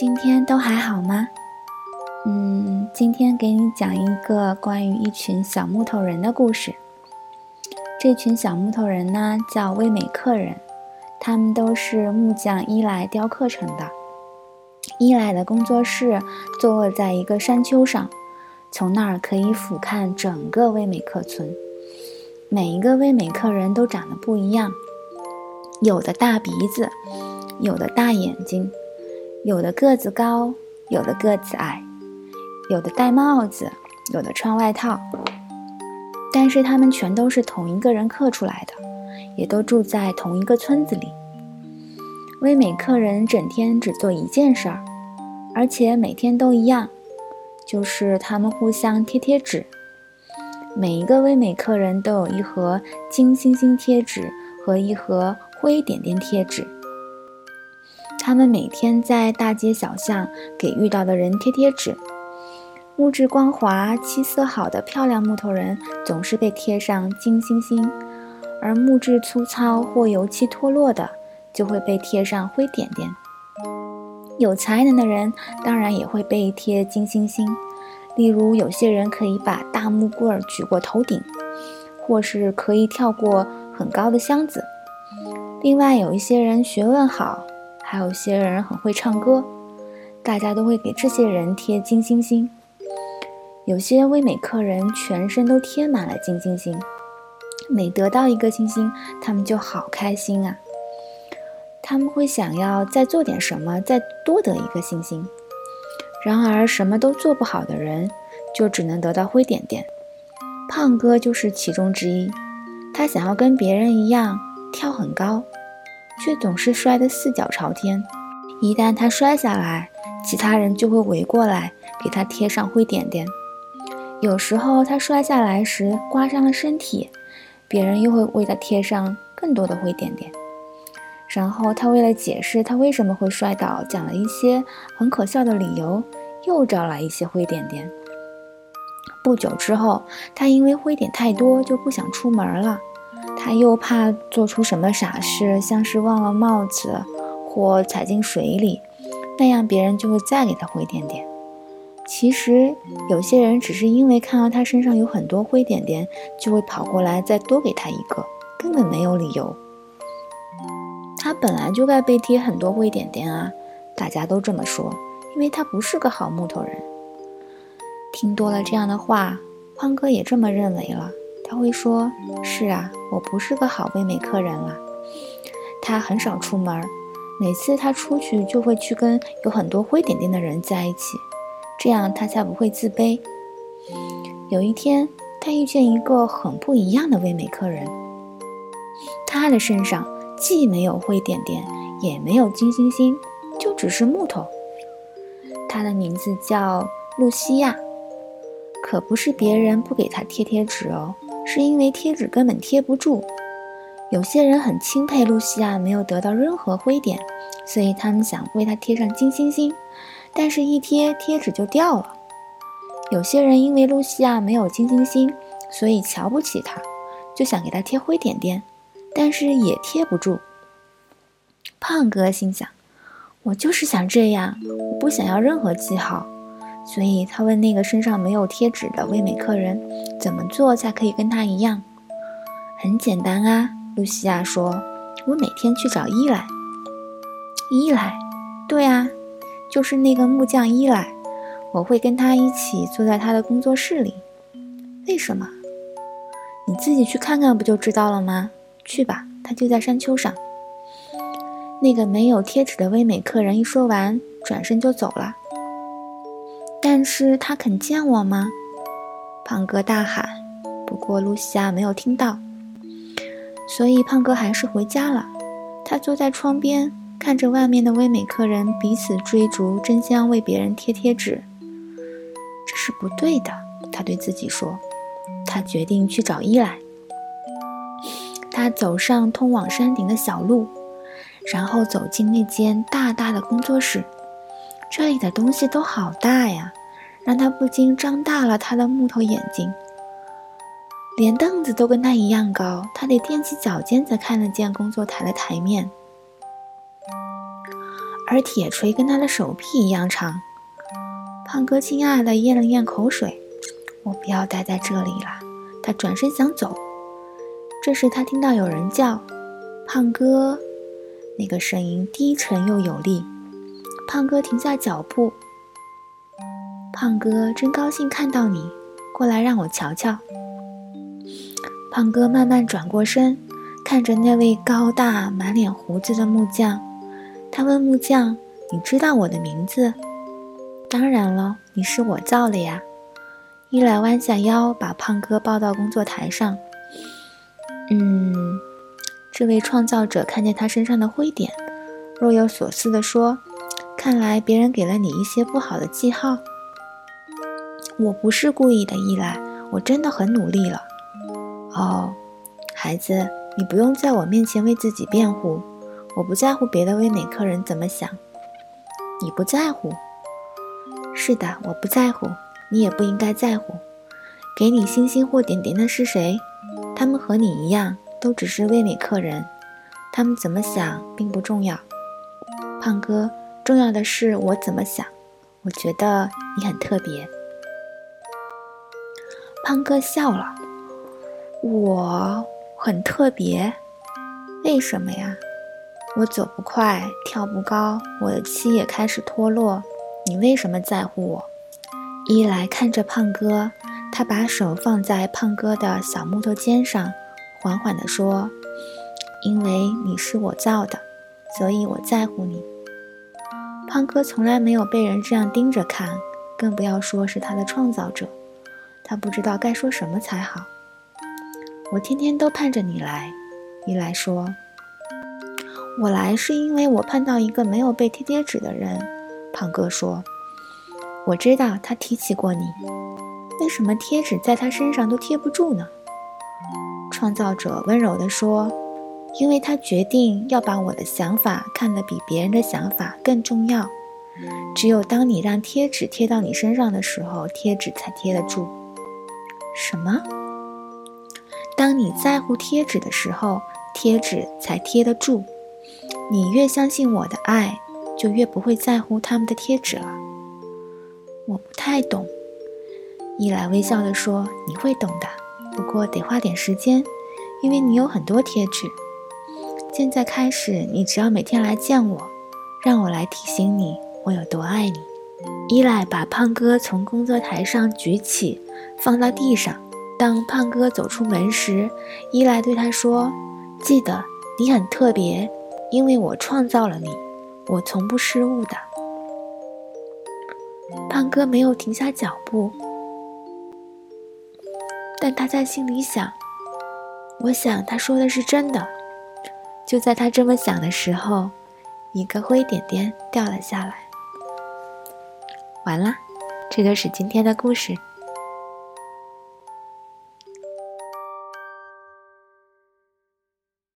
今天都还好吗？嗯，今天给你讲一个关于一群小木头人的故事。这群小木头人呢，叫威美克人，他们都是木匠伊莱雕刻成的。伊莱的工作室坐落在一个山丘上，从那儿可以俯瞰整个威美克村。每一个威美克人都长得不一样，有的大鼻子，有的大眼睛。有的个子高，有的个子矮，有的戴帽子，有的穿外套，但是他们全都是同一个人刻出来的，也都住在同一个村子里。威美克人整天只做一件事儿，而且每天都一样，就是他们互相贴贴纸。每一个威美克人都有一盒金星星贴纸和一盒灰点点贴纸。他们每天在大街小巷给遇到的人贴贴纸。木质光滑、漆色好的漂亮木头人总是被贴上金星星，而木质粗糙或油漆脱落的就会被贴上灰点点。有才能的人当然也会被贴金星星，例如有些人可以把大木棍举过头顶，或是可以跳过很高的箱子。另外，有一些人学问好。还有些人很会唱歌，大家都会给这些人贴金星星。有些威美客人全身都贴满了金星星，每得到一个星星，他们就好开心啊！他们会想要再做点什么，再多得一个星星。然而，什么都做不好的人，就只能得到灰点点。胖哥就是其中之一，他想要跟别人一样跳很高。却总是摔得四脚朝天。一旦他摔下来，其他人就会围过来给他贴上灰点点。有时候他摔下来时刮伤了身体，别人又会为他贴上更多的灰点点。然后他为了解释他为什么会摔倒，讲了一些很可笑的理由，又招来一些灰点点。不久之后，他因为灰点太多，就不想出门了。他又怕做出什么傻事，像是忘了帽子或踩进水里，那样别人就会再给他灰点点。其实有些人只是因为看到他身上有很多灰点点，就会跑过来再多给他一个，根本没有理由。他本来就该被贴很多灰点点啊！大家都这么说，因为他不是个好木头人。听多了这样的话，胖哥也这么认为了。他会说：“是啊，我不是个好味美客人了。他很少出门，每次他出去就会去跟有很多灰点点的人在一起，这样他才不会自卑。有一天，他遇见一个很不一样的味美客人，他的身上既没有灰点点，也没有金星星，就只是木头。他的名字叫露西亚，可不是别人不给他贴贴纸哦。”是因为贴纸根本贴不住，有些人很钦佩露西亚没有得到任何灰点，所以他们想为她贴上金星星，但是一贴贴纸就掉了。有些人因为露西亚没有金星星，所以瞧不起她，就想给她贴灰点点，但是也贴不住。胖哥心想：我就是想这样，我不想要任何记号。所以他问那个身上没有贴纸的威美客人，怎么做才可以跟他一样？很简单啊，露西亚说：“我每天去找伊莱。”伊莱，对啊，就是那个木匠伊莱。我会跟他一起坐在他的工作室里。为什么？你自己去看看不就知道了吗？去吧，他就在山丘上。那个没有贴纸的唯美客人一说完，转身就走了。但是他肯见我吗？胖哥大喊。不过露西亚没有听到，所以胖哥还是回家了。他坐在窗边，看着外面的威美客人彼此追逐，争相为别人贴贴纸。这是不对的，他对自己说。他决定去找伊莱。他走上通往山顶的小路，然后走进那间大大的工作室。这里的东西都好大呀，让他不禁张大了他的木头眼睛。连凳子都跟他一样高，他得踮起脚尖才看得见工作台的台面。而铁锤跟他的手臂一样长。胖哥惊讶地咽了咽口水：“我不要待在这里了。”他转身想走，这时他听到有人叫：“胖哥！”那个声音低沉又有力。胖哥停下脚步：“胖哥，真高兴看到你，过来让我瞧瞧。”胖哥慢慢转过身，看着那位高大、满脸胡子的木匠，他问木匠：“你知道我的名字？”“当然了，你是我造的呀。”伊莱弯下腰，把胖哥抱到工作台上。“嗯。”这位创造者看见他身上的灰点，若有所思地说：“看来别人给了你一些不好的记号。”“我不是故意的，依赖，我真的很努力了。”哦，孩子，你不用在我面前为自己辩护。我不在乎别的威美客人怎么想。你不在乎？是的，我不在乎。你也不应该在乎。给你星星或点点的是谁？他们和你一样，都只是威美客人。他们怎么想并不重要。胖哥，重要的是我怎么想。我觉得你很特别。胖哥笑了。我很特别，为什么呀？我走不快，跳不高，我的漆也开始脱落。你为什么在乎我？伊莱看着胖哥，他把手放在胖哥的小木头肩上，缓缓地说：“因为你是我造的，所以我在乎你。”胖哥从来没有被人这样盯着看，更不要说是他的创造者。他不知道该说什么才好。我天天都盼着你来，伊莱说：“我来是因为我盼到一个没有被贴贴纸的人。”胖哥说：“我知道他提起过你，为什么贴纸在他身上都贴不住呢？”创造者温柔地说：“因为他决定要把我的想法看得比别人的想法更重要。只有当你让贴纸贴到你身上的时候，贴纸才贴得住。”什么？当你在乎贴纸的时候，贴纸才贴得住。你越相信我的爱，就越不会在乎他们的贴纸了。我不太懂，伊莱微笑地说：“你会懂的，不过得花点时间，因为你有很多贴纸。现在开始，你只要每天来见我，让我来提醒你我有多爱你。”伊莱把胖哥从工作台上举起，放到地上。当胖哥走出门时，伊莱对他说：“记得，你很特别，因为我创造了你，我从不失误的。”胖哥没有停下脚步，但他在心里想：“我想他说的是真的。”就在他这么想的时候，一个灰点点掉了下来。完了，这就是今天的故事。